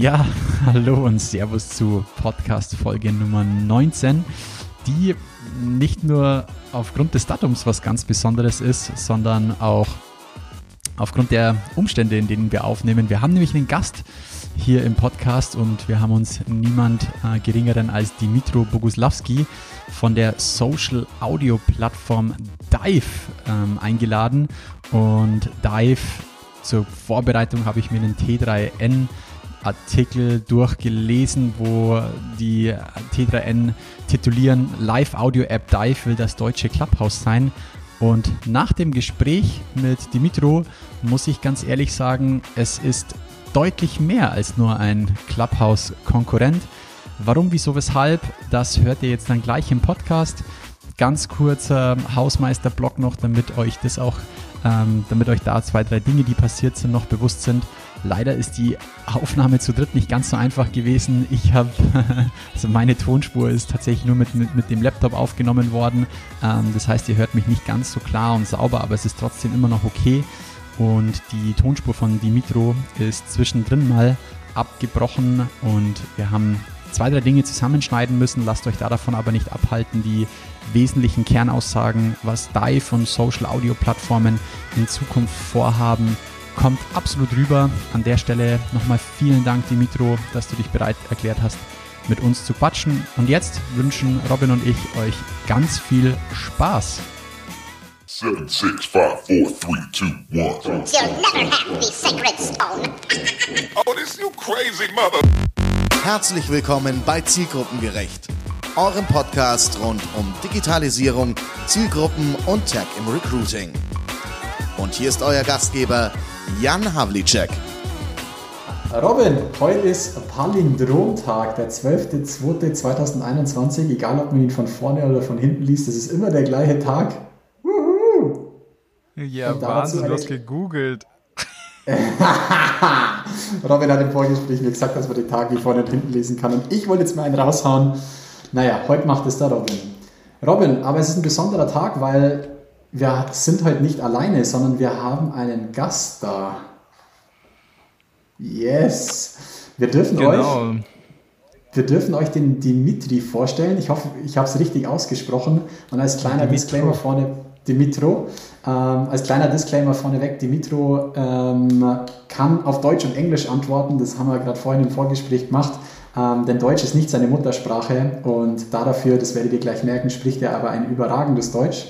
Ja, hallo und Servus zu Podcast Folge Nummer 19, die nicht nur aufgrund des Datums was ganz Besonderes ist, sondern auch aufgrund der Umstände, in denen wir aufnehmen. Wir haben nämlich einen Gast hier im Podcast und wir haben uns niemand äh, geringeren als Dimitro Boguslavski von der Social Audio Plattform Dive ähm, eingeladen. Und Dive zur Vorbereitung habe ich mir einen T3N Artikel durchgelesen, wo die T3N titulieren, Live Audio App Dive will das deutsche Clubhouse sein. Und nach dem Gespräch mit Dimitro muss ich ganz ehrlich sagen, es ist deutlich mehr als nur ein Clubhouse-Konkurrent. Warum, wieso, weshalb, das hört ihr jetzt dann gleich im Podcast. Ganz kurzer Hausmeister-Blog noch, damit euch das auch, ähm, damit euch da zwei, drei Dinge, die passiert sind, noch bewusst sind. Leider ist die Aufnahme zu dritt nicht ganz so einfach gewesen. Ich habe, also meine Tonspur ist tatsächlich nur mit, mit, mit dem Laptop aufgenommen worden. Ähm, das heißt, ihr hört mich nicht ganz so klar und sauber, aber es ist trotzdem immer noch okay. Und die Tonspur von Dimitro ist zwischendrin mal abgebrochen und wir haben zwei, drei Dinge zusammenschneiden müssen. Lasst euch da davon aber nicht abhalten, die wesentlichen Kernaussagen, was Dive und Social Audio Plattformen in Zukunft vorhaben, kommt absolut rüber. An der Stelle nochmal vielen Dank, Dimitro, dass du dich bereit erklärt hast, mit uns zu quatschen. Und jetzt wünschen Robin und ich euch ganz viel Spaß. Seven, six, five, four, three, two, one. You'll never have the sacred stone. oh, this you crazy mother. Herzlich willkommen bei Zielgruppengerecht, eurem Podcast rund um Digitalisierung, Zielgruppen und Tech im Recruiting. Und hier ist euer Gastgeber Jan Havlicek. Robin, heute ist Palindromtag, der 12.02.2021. Egal, ob man ihn von vorne oder von hinten liest, es ist immer der gleiche Tag. Wuhu! Ja, Wahnsinn, du hast gegoogelt. Robin hat im Vorgespräch mir gesagt, dass man den Tag wie vorne und hinten lesen kann. Und ich wollte jetzt mal einen raushauen. Naja, heute macht es der Robin. Robin, aber es ist ein besonderer Tag, weil wir sind heute nicht alleine, sondern wir haben einen Gast da. Yes! Wir dürfen genau. euch. Wir dürfen euch den Dimitri vorstellen. Ich hoffe, ich habe es richtig ausgesprochen. Und als kleiner Dimitro. Disclaimer vorne, Dimitro, ähm, als kleiner Disclaimer vorneweg, Dimitro ähm, kann auf Deutsch und Englisch antworten. Das haben wir gerade vorhin im Vorgespräch gemacht. Ähm, denn Deutsch ist nicht seine Muttersprache und dafür, das werdet ihr gleich merken, spricht er aber ein überragendes Deutsch.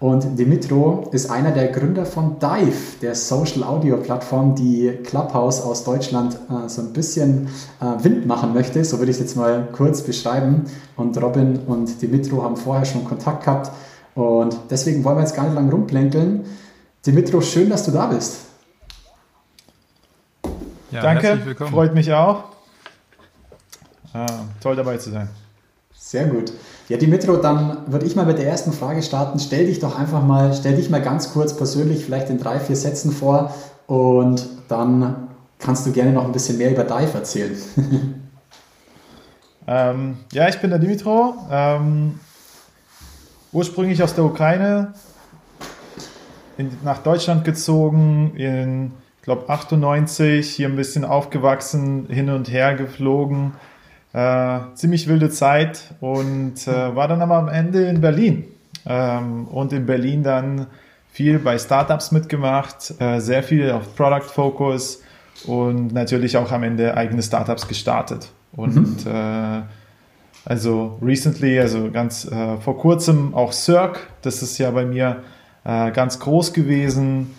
Und Dimitro ist einer der Gründer von Dive, der Social Audio Plattform, die Clubhouse aus Deutschland äh, so ein bisschen äh, Wind machen möchte. So würde ich es jetzt mal kurz beschreiben. Und Robin und Dimitro haben vorher schon Kontakt gehabt. Und deswegen wollen wir jetzt gar nicht lang rumplänkeln. Dimitro, schön, dass du da bist. Ja, Danke, freut mich auch. Ah, toll dabei zu sein. Sehr gut. Ja, Dimitro, dann würde ich mal mit der ersten Frage starten. Stell dich doch einfach mal, stell dich mal ganz kurz persönlich, vielleicht in drei, vier Sätzen vor und dann kannst du gerne noch ein bisschen mehr über Dive erzählen. ähm, ja, ich bin der Dimitro, ähm, ursprünglich aus der Ukraine, in, nach Deutschland gezogen, in, ich glaube, 98, hier ein bisschen aufgewachsen, hin und her geflogen äh, ziemlich wilde Zeit und äh, war dann aber am Ende in Berlin. Ähm, und in Berlin dann viel bei Startups mitgemacht, äh, sehr viel auf Product Focus und natürlich auch am Ende eigene Startups gestartet. Und mhm. äh, also recently, also ganz äh, vor kurzem auch Cirque, das ist ja bei mir äh, ganz groß gewesen.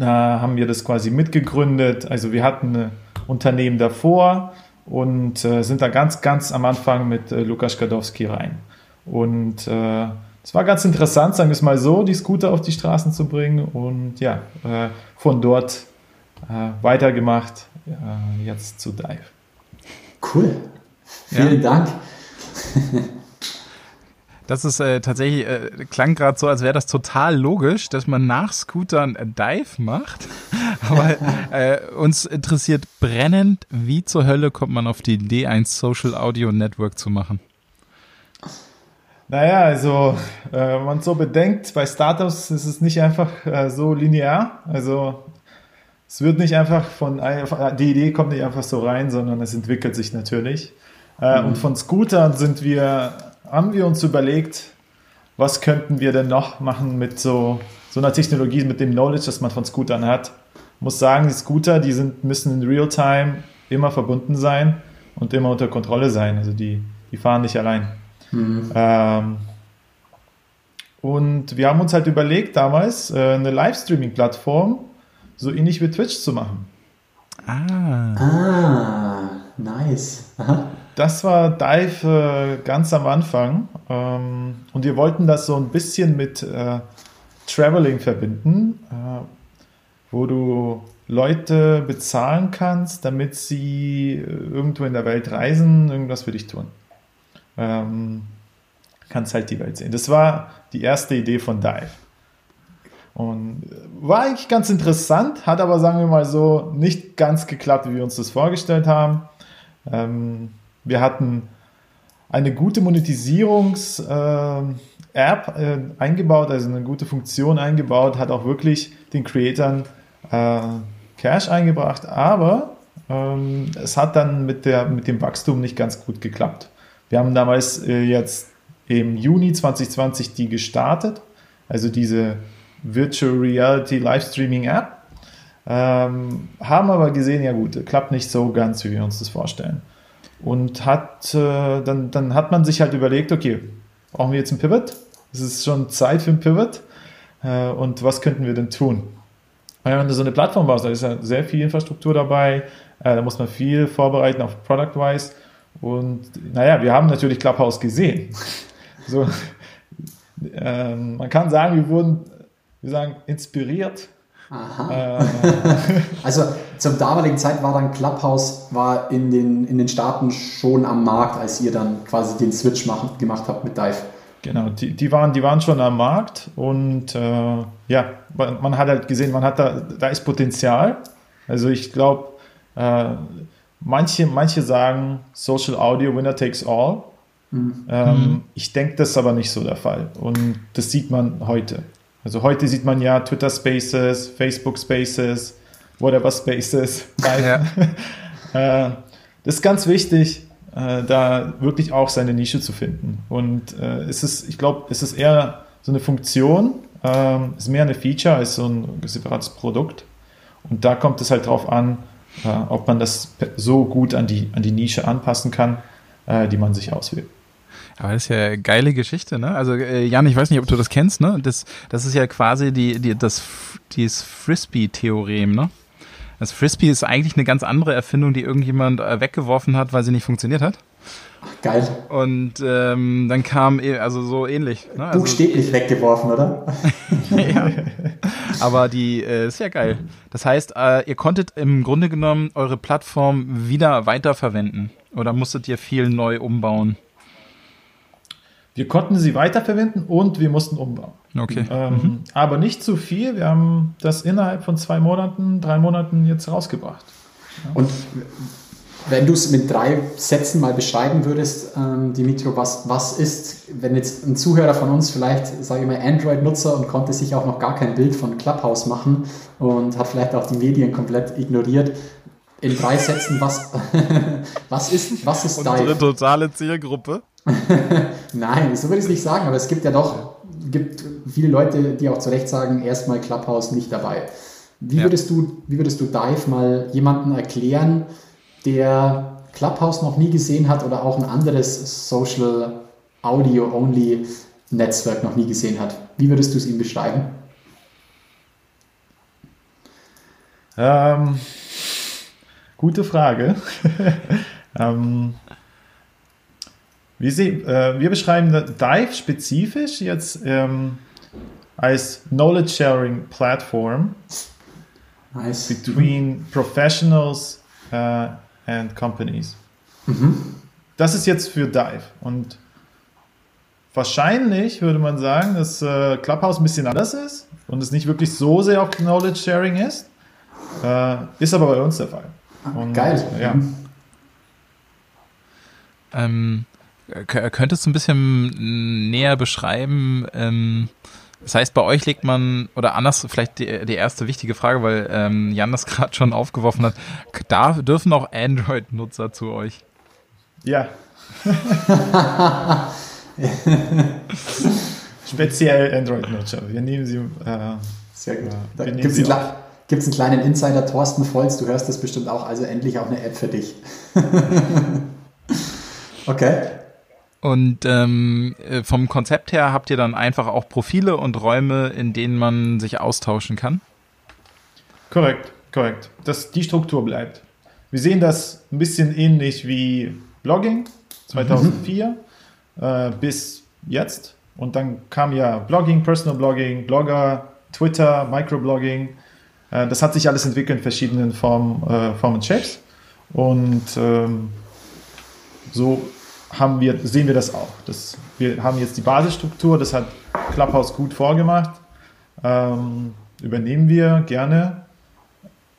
Haben wir das quasi mitgegründet. Also wir hatten ein Unternehmen davor, und äh, sind da ganz, ganz am Anfang mit äh, Lukas Gadowski rein. Und äh, es war ganz interessant, sagen wir es mal so, die Scooter auf die Straßen zu bringen und ja, äh, von dort äh, weitergemacht, äh, jetzt zu Dive. Cool. Vielen ja. Dank. Das ist äh, tatsächlich, äh, klang gerade so, als wäre das total logisch, dass man nach Scootern Dive macht. Aber äh, uns interessiert brennend, wie zur Hölle kommt man auf die Idee, ein Social Audio Network zu machen? Naja, also äh, wenn man so bedenkt, bei Startups ist es nicht einfach äh, so linear. Also es wird nicht einfach von, die Idee kommt nicht einfach so rein, sondern es entwickelt sich natürlich. Äh, mhm. Und von Scootern sind wir, haben wir uns überlegt, was könnten wir denn noch machen mit so, so einer Technologie, mit dem Knowledge, das man von Scootern hat. Ich muss sagen, die Scooter, die sind, müssen in Real-Time immer verbunden sein und immer unter Kontrolle sein. Also die, die fahren nicht allein. Mhm. Ähm, und wir haben uns halt überlegt, damals äh, eine Livestreaming-Plattform so ähnlich wie Twitch zu machen. Ah. Ah, nice. Aha. Das war Dive äh, ganz am Anfang. Ähm, und wir wollten das so ein bisschen mit äh, Traveling verbinden, äh, wo du Leute bezahlen kannst, damit sie äh, irgendwo in der Welt reisen, irgendwas für dich tun. Ähm, kannst halt die Welt sehen. Das war die erste Idee von Dive. Und äh, war eigentlich ganz interessant, hat aber, sagen wir mal so, nicht ganz geklappt, wie wir uns das vorgestellt haben. Ähm, wir hatten eine gute Monetisierungs-App äh, äh, eingebaut, also eine gute Funktion eingebaut, hat auch wirklich den Creatoren äh, Cash eingebracht, aber ähm, es hat dann mit, der, mit dem Wachstum nicht ganz gut geklappt. Wir haben damals äh, jetzt im Juni 2020 die gestartet, also diese Virtual Reality Livestreaming App. Ähm, haben aber gesehen, ja gut, klappt nicht so ganz, wie wir uns das vorstellen. Und hat, äh, dann, dann hat man sich halt überlegt, okay, brauchen wir jetzt ein Pivot? Es ist schon Zeit für ein Pivot. Äh, und was könnten wir denn tun? Weil wenn du so eine Plattform baust, da ist ja sehr viel Infrastruktur dabei, äh, da muss man viel vorbereiten auf Product-wise. Und naja, wir haben natürlich Clubhouse gesehen. so, ähm, man kann sagen, wir wurden wir sagen, inspiriert. Aha. Äh, also zum damaligen Zeit war dann Clubhouse war in den, in den Staaten schon am Markt, als ihr dann quasi den Switch machen, gemacht habt mit Dive. Genau, die, die, waren, die waren schon am Markt und äh, ja, man hat halt gesehen, man hat da, da ist Potenzial. Also ich glaube, äh, manche, manche sagen Social Audio Winner takes all. Mhm. Ähm, mhm. Ich denke, das ist aber nicht so der Fall und das sieht man heute. Also heute sieht man ja Twitter Spaces, Facebook Spaces, whatever Spaces. Ja. Äh, das ist ganz wichtig, äh, da wirklich auch seine Nische zu finden. Und äh, es ich glaube, es ist eher so eine Funktion, ähm, ist mehr eine Feature als so ein separates Produkt. Und da kommt es halt drauf an, ob man das so gut an die, an die Nische anpassen kann, die man sich auswählt. Aber das ist ja eine geile Geschichte, ne? Also äh, Jan, ich weiß nicht, ob du das kennst, ne? Das, das ist ja quasi die, die, das, dieses Frisbee-Theorem, ne? Das Frisbee ist eigentlich eine ganz andere Erfindung, die irgendjemand äh, weggeworfen hat, weil sie nicht funktioniert hat. Geil. Und ähm, dann kam, e, also so ähnlich. Ne? Also, Buchstäblich weggeworfen, oder? ja. Aber die äh, ist ja geil. Das heißt, äh, ihr konntet im Grunde genommen eure Plattform wieder weiterverwenden. Oder musstet ihr viel neu umbauen? Wir konnten sie weiterverwenden und wir mussten umbauen. Okay. Ähm, mhm. Aber nicht zu viel. Wir haben das innerhalb von zwei Monaten, drei Monaten jetzt rausgebracht. Ja. Und wenn du es mit drei Sätzen mal beschreiben würdest, ähm, Dimitro, was, was ist, wenn jetzt ein Zuhörer von uns vielleicht, sage ich mal, Android-Nutzer und konnte sich auch noch gar kein Bild von Clubhouse machen und hat vielleicht auch die Medien komplett ignoriert, in drei Sätzen, was, was ist, was ist Unsere Dive? totale Zielgruppe. Nein, so würde ich es nicht sagen, aber es gibt ja doch gibt viele Leute, die auch zu Recht sagen, erstmal Clubhouse nicht dabei. Wie, ja. würdest du, wie würdest du Dive mal jemandem erklären, der Clubhouse noch nie gesehen hat oder auch ein anderes Social Audio Only Netzwerk noch nie gesehen hat? Wie würdest du es ihm beschreiben? Ähm, gute Frage. ähm, wir, sehen, äh, wir beschreiben Dive spezifisch jetzt ähm, als Knowledge Sharing Platform nice. between Professionals uh, and Companies. Mhm. Das ist jetzt für Dive und wahrscheinlich würde man sagen, dass äh, Clubhouse ein bisschen anders ist und es nicht wirklich so sehr auf Knowledge Sharing ist. Äh, ist aber bei uns der Fall. Und, Geil. Ja. Mhm. Ähm, Könntest du ein bisschen näher beschreiben, ähm, Das heißt, bei euch legt man, oder anders, vielleicht die, die erste wichtige Frage, weil ähm, Jan das gerade schon aufgeworfen hat, da dürfen auch Android-Nutzer zu euch? Ja. Speziell Android-Nutzer. Wir nehmen sie. Äh, Sehr gut. Da gibt es einen, einen, kleinen Insider, Thorsten Volz, du hörst das bestimmt auch, also endlich auch eine App für dich. okay. Und ähm, äh, vom Konzept her habt ihr dann einfach auch Profile und Räume, in denen man sich austauschen kann? Korrekt, korrekt. Dass die Struktur bleibt. Wir sehen das ein bisschen ähnlich wie Blogging 2004 mhm. äh, bis jetzt. Und dann kam ja Blogging, Personal Blogging, Blogger, Twitter, Microblogging. Äh, das hat sich alles entwickelt in verschiedenen Formen, äh, Formen und Shapes. Und ähm, so haben wir, sehen wir das auch. Das, wir haben jetzt die Basisstruktur, das hat Clubhouse gut vorgemacht. Ähm, übernehmen wir gerne,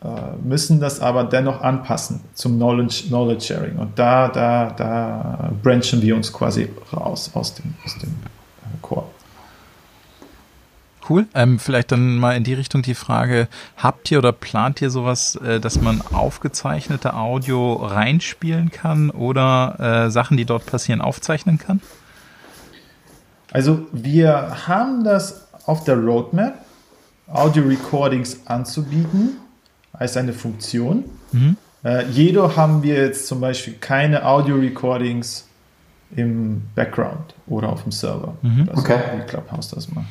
äh, müssen das aber dennoch anpassen zum Knowledge, Knowledge Sharing. Und da, da, da branchen wir uns quasi raus aus dem, aus dem. Cool. Ähm, vielleicht dann mal in die Richtung die Frage, habt ihr oder plant ihr sowas, äh, dass man aufgezeichnete Audio reinspielen kann oder äh, Sachen, die dort passieren, aufzeichnen kann? Also wir haben das auf der Roadmap, Audio-Recordings anzubieten als eine Funktion. Mhm. Äh, jedoch haben wir jetzt zum Beispiel keine Audio-Recordings im Background oder auf dem Server. Mhm. okay. Wie Clubhouse das macht.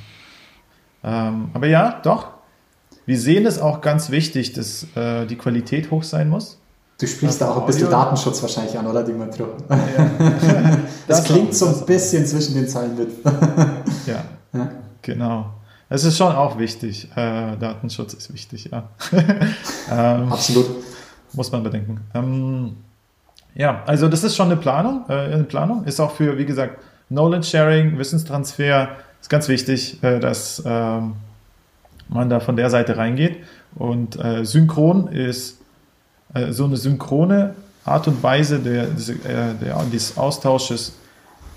Ähm, aber ja, doch. Wir sehen es auch ganz wichtig, dass äh, die Qualität hoch sein muss. Du sprichst da auch ein bisschen Datenschutz wahrscheinlich an, oder, Dimitro? Ja. das, das, klingt auch, so ein bisschen auch. zwischen den Zeilen mit. ja, ja, genau. Es ist schon auch wichtig. Äh, Datenschutz ist wichtig, ja. ähm, Absolut. Muss man bedenken. Ähm, ja, also das ist schon eine Planung. Äh, eine Planung ist auch für, wie gesagt, Knowledge Sharing, Wissenstransfer, ist ganz wichtig, äh, dass ähm, man da von der Seite reingeht. Und äh, synchron ist äh, so eine synchrone Art und Weise der, der, des Austausches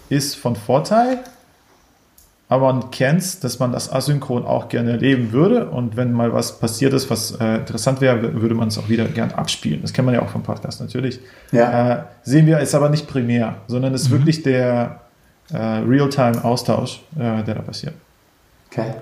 ist von Vorteil, aber man kennt, dass man das asynchron auch gerne erleben würde. Und wenn mal was passiert ist, was äh, interessant wäre, würde man es auch wieder gern abspielen. Das kennt man ja auch vom Podcast natürlich. Ja. Äh, sehen wir, ist aber nicht primär, sondern ist mhm. wirklich der, äh, Realtime-Austausch, äh, der da passiert. Okay.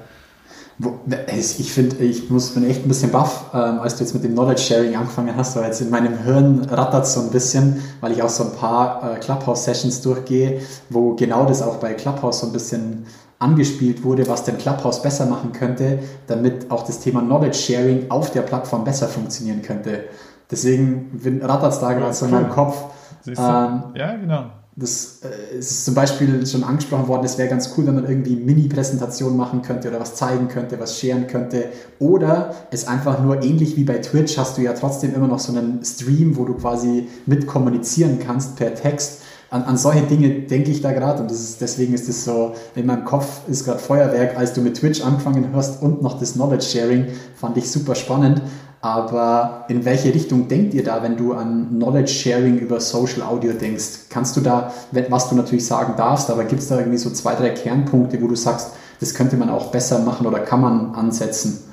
Ich finde, ich muss, bin echt ein bisschen baff, ähm, als du jetzt mit dem Knowledge Sharing angefangen hast, weil jetzt in meinem Hirn rattert so ein bisschen, weil ich auch so ein paar äh, Clubhouse-Sessions durchgehe, wo genau das auch bei Clubhouse so ein bisschen angespielt wurde, was denn Clubhouse besser machen könnte, damit auch das Thema Knowledge Sharing auf der Plattform besser funktionieren könnte. Deswegen rattert es da gerade so in meinem Kopf. Ähm, ja, genau das äh, ist zum Beispiel schon angesprochen worden, es wäre ganz cool, wenn man irgendwie Mini-Präsentationen machen könnte oder was zeigen könnte, was scheren könnte. Oder es einfach nur ähnlich wie bei Twitch hast du ja trotzdem immer noch so einen Stream, wo du quasi mit kommunizieren kannst per Text. An, an solche Dinge denke ich da gerade und ist, deswegen ist es so, in meinem Kopf ist gerade Feuerwerk, als du mit Twitch angefangen hast und noch das Knowledge Sharing, fand ich super spannend. Aber in welche Richtung denkt ihr da, wenn du an Knowledge Sharing über Social Audio denkst? Kannst du da, was du natürlich sagen darfst, aber gibt es da irgendwie so zwei, drei Kernpunkte, wo du sagst, das könnte man auch besser machen oder kann man ansetzen?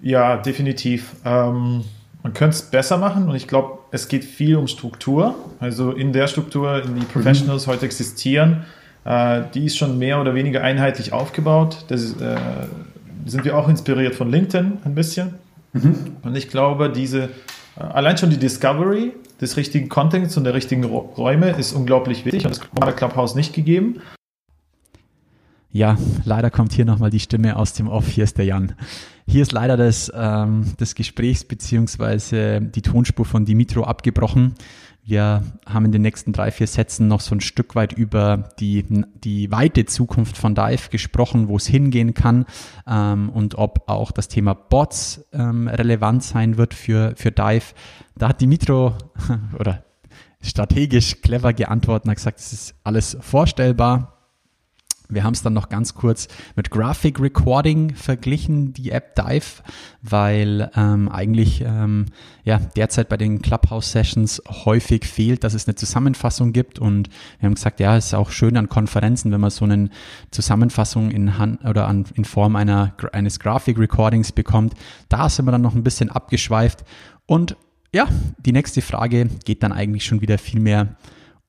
Ja, definitiv. Ähm, man könnte es besser machen und ich glaube, es geht viel um Struktur. Also in der Struktur, in die mhm. Professionals mhm. heute existieren, äh, die ist schon mehr oder weniger einheitlich aufgebaut. Das ist, äh, sind wir auch inspiriert von LinkedIn ein bisschen. Mhm. Und ich glaube, diese, äh, allein schon die Discovery des richtigen Contents und der richtigen Räume ist unglaublich wichtig. Und das war bei Clubhouse nicht gegeben. Ja, leider kommt hier nochmal die Stimme aus dem Off. Hier ist der Jan. Hier ist leider das, ähm, das Gesprächs beziehungsweise die Tonspur von Dimitro abgebrochen. Wir haben in den nächsten drei, vier Sätzen noch so ein Stück weit über die, die weite Zukunft von Dive gesprochen, wo es hingehen kann ähm, und ob auch das Thema Bots ähm, relevant sein wird für, für Dive. Da hat Dimitro oder strategisch clever geantwortet und hat gesagt, es ist alles vorstellbar. Wir haben es dann noch ganz kurz mit Graphic Recording verglichen, die App Dive, weil ähm, eigentlich ähm, ja, derzeit bei den Clubhouse Sessions häufig fehlt, dass es eine Zusammenfassung gibt. Und wir haben gesagt, ja, es ist auch schön an Konferenzen, wenn man so eine Zusammenfassung in Hand oder an, in Form einer, eines Graphic Recordings bekommt. Da sind wir dann noch ein bisschen abgeschweift. Und ja, die nächste Frage geht dann eigentlich schon wieder viel mehr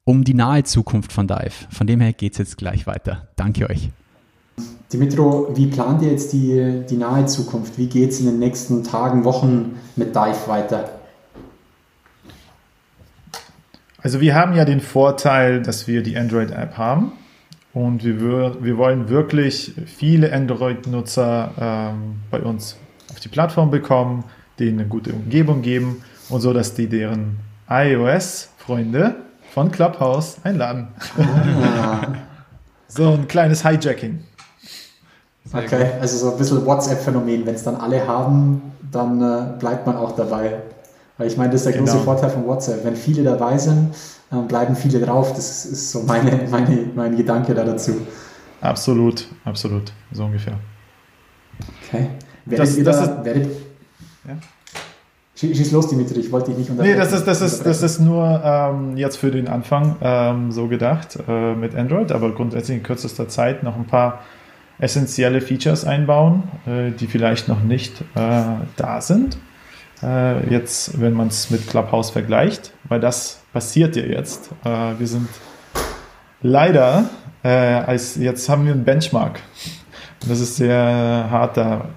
um die nahe Zukunft von Dive. Von dem her geht es jetzt gleich weiter. Danke euch. Dimitro, wie plant ihr jetzt die, die nahe Zukunft? Wie geht es in den nächsten Tagen, Wochen mit Dive weiter? Also wir haben ja den Vorteil, dass wir die Android-App haben und wir, wir wollen wirklich viele Android-Nutzer ähm, bei uns auf die Plattform bekommen, denen eine gute Umgebung geben und so, dass die deren iOS-Freunde von Clubhouse einladen. Ah. so ein kleines Hijacking. okay, also so ein bisschen WhatsApp-Phänomen. Wenn es dann alle haben, dann äh, bleibt man auch dabei. Weil ich meine, das ist der große genau. Vorteil von WhatsApp. Wenn viele dabei sind, äh, bleiben viele drauf. Das ist so meine, meine, mein Gedanke da dazu. Absolut, absolut. So ungefähr. Okay. Werdet das, ihr das da, ist, werdet, ja? Schieß los, Dimitri, ich wollte dich nicht unterbrechen. Nee, das ist, das ist, das ist nur ähm, jetzt für den Anfang ähm, so gedacht äh, mit Android, aber grundsätzlich in kürzester Zeit noch ein paar essentielle Features einbauen, äh, die vielleicht noch nicht äh, da sind. Äh, jetzt, wenn man es mit Clubhouse vergleicht, weil das passiert ja jetzt. Äh, wir sind leider, äh, als jetzt haben wir einen Benchmark. Das ist sehr hart da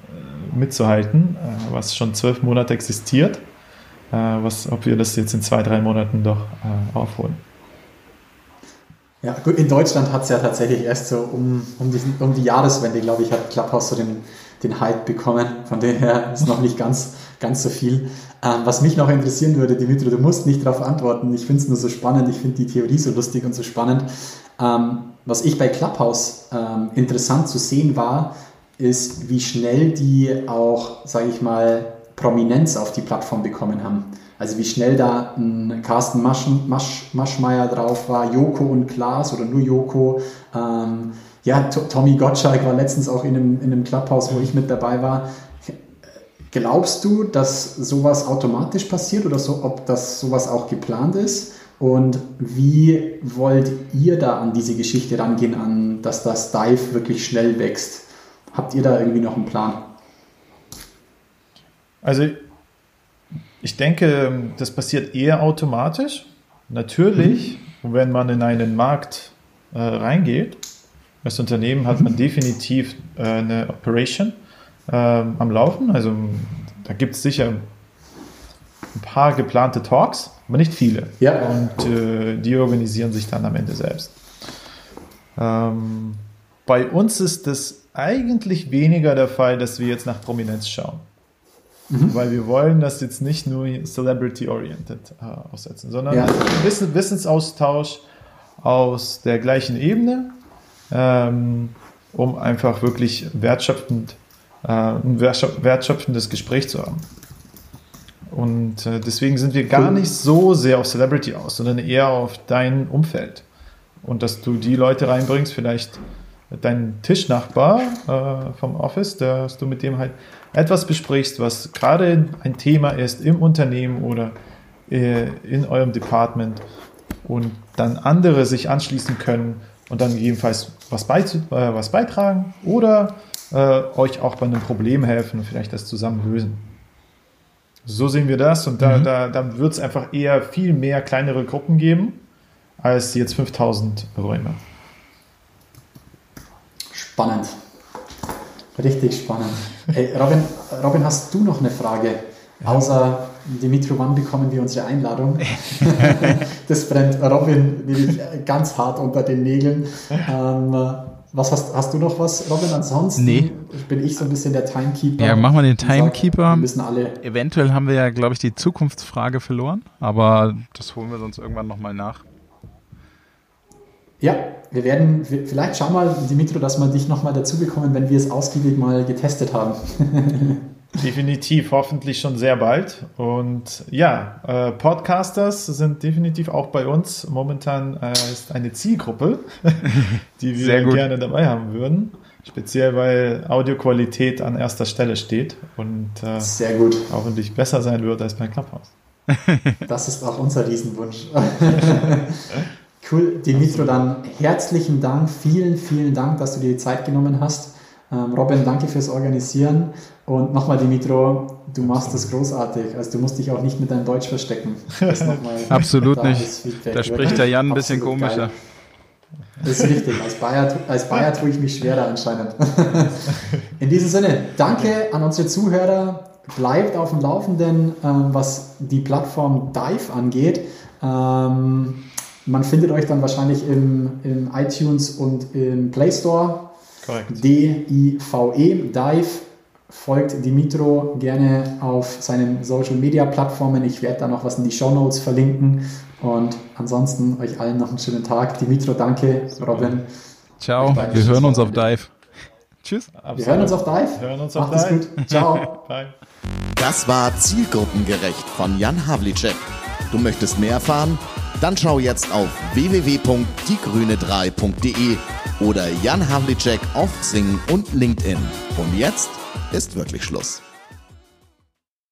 mitzuhalten, äh, was schon zwölf Monate existiert, äh, was, ob wir das jetzt in zwei, drei Monaten doch äh, aufholen. Ja, gut, in Deutschland hat es ja tatsächlich erst so um, um, die, um die Jahreswende, glaube ich, hat Clubhouse so den, den Hype bekommen. Von daher ist noch nicht ganz, ganz so viel. Ähm, was mich noch interessieren würde, Dimitri, du musst nicht darauf antworten. Ich finde es nur so spannend. Ich finde die Theorie so lustig und so spannend. Ähm, was ich bei Clubhouse ähm, interessant zu sehen war, ist, wie schnell die auch, sage ich mal, Prominenz auf die Plattform bekommen haben. Also wie schnell da ein Carsten Maschen, Masch, Maschmeyer drauf war, Joko und Klaas oder nur Joko. Ähm, ja, Tommy Gottschalk war letztens auch in einem, in einem Clubhouse, wo ich mit dabei war. Glaubst du, dass sowas automatisch passiert oder so, ob das sowas auch geplant ist? Und wie wollt ihr da an diese Geschichte rangehen, an dass das Dive wirklich schnell wächst? Habt ihr da irgendwie noch einen Plan? Also ich denke, das passiert eher automatisch. Natürlich, mhm. wenn man in einen Markt äh, reingeht, als Unternehmen hat man mhm. definitiv äh, eine Operation äh, am Laufen. Also da gibt es sicher ein paar geplante Talks, aber nicht viele. Ja. Und äh, die organisieren sich dann am Ende selbst. Ähm, bei uns ist das eigentlich weniger der Fall, dass wir jetzt nach Prominenz schauen. Mhm. Weil wir wollen das jetzt nicht nur celebrity-oriented äh, aussetzen, sondern ja. Wissen, Wissensaustausch aus der gleichen Ebene, ähm, um einfach wirklich wertschöpfend, äh, ein wertschöpfendes Gespräch zu haben. Und äh, deswegen sind wir gar nicht so sehr auf Celebrity aus, sondern eher auf dein Umfeld. Und dass du die Leute reinbringst, vielleicht deinen Tischnachbar äh, vom Office, dass du mit dem halt etwas besprichst, was gerade ein Thema ist im Unternehmen oder äh, in eurem Department und dann andere sich anschließen können und dann gegebenenfalls was, beizu äh, was beitragen oder äh, euch auch bei einem Problem helfen und vielleicht das zusammen lösen. So sehen wir das und da, mhm. da, da wird es einfach eher viel mehr kleinere Gruppen geben als jetzt 5000 Räume. Spannend. Richtig spannend. Hey, Robin, Robin, hast du noch eine Frage? Außer Dimitri, wann bekommen wir unsere Einladung? das brennt Robin nämlich ganz hart unter den Nägeln. Ähm, was hast, hast du noch was, Robin? Ansonsten nee. bin ich so ein bisschen der Timekeeper. Ja, machen wir den Timekeeper. Wir müssen alle. Eventuell haben wir ja, glaube ich, die Zukunftsfrage verloren, aber das holen wir sonst irgendwann nochmal nach. Ja, wir werden, vielleicht schau mal, Dimitro, dass wir dich nochmal dazu bekommen, wenn wir es ausgiebig mal getestet haben. Definitiv, hoffentlich schon sehr bald. Und ja, äh, Podcasters sind definitiv auch bei uns. Momentan äh, ist eine Zielgruppe, die wir gerne dabei haben würden. Speziell weil Audioqualität an erster Stelle steht und äh, sehr gut. hoffentlich besser sein wird als bei Clubhouse. Das ist auch unser Riesenwunsch. cool, Dimitro, dann herzlichen Dank, vielen, vielen Dank, dass du dir die Zeit genommen hast. Ähm, Robin, danke fürs Organisieren. Und nochmal, Dimitro, du machst das großartig. Also du musst dich auch nicht mit deinem Deutsch verstecken. Absolut nicht. Da spricht der Jan ein bisschen komischer. Geil. Das ist richtig. Als Bayer, als Bayer tue ich mich schwerer anscheinend. In diesem Sinne, danke an unsere Zuhörer. Bleibt auf dem Laufenden, ähm, was die Plattform Dive angeht. Man findet euch dann wahrscheinlich im, im iTunes und im Play Store. Korrekt. D-I-V-E, Dive. Folgt Dimitro gerne auf seinen Social Media Plattformen. Ich werde da noch was in die Show Notes verlinken. Und ansonsten euch allen noch einen schönen Tag. Dimitro, danke. Robin. Ciao. Wir hören uns auf Dive. Tschüss. Wir hören uns auf Dive. Wir hören uns auf Macht Dive. Gut. Ciao. Bye. Das war Zielgruppengerecht von Jan Havlicek. Du möchtest mehr erfahren? Dann schau jetzt auf www.diegrüne3.de oder Jan Havlicek auf Xing und LinkedIn. Und jetzt ist wirklich Schluss.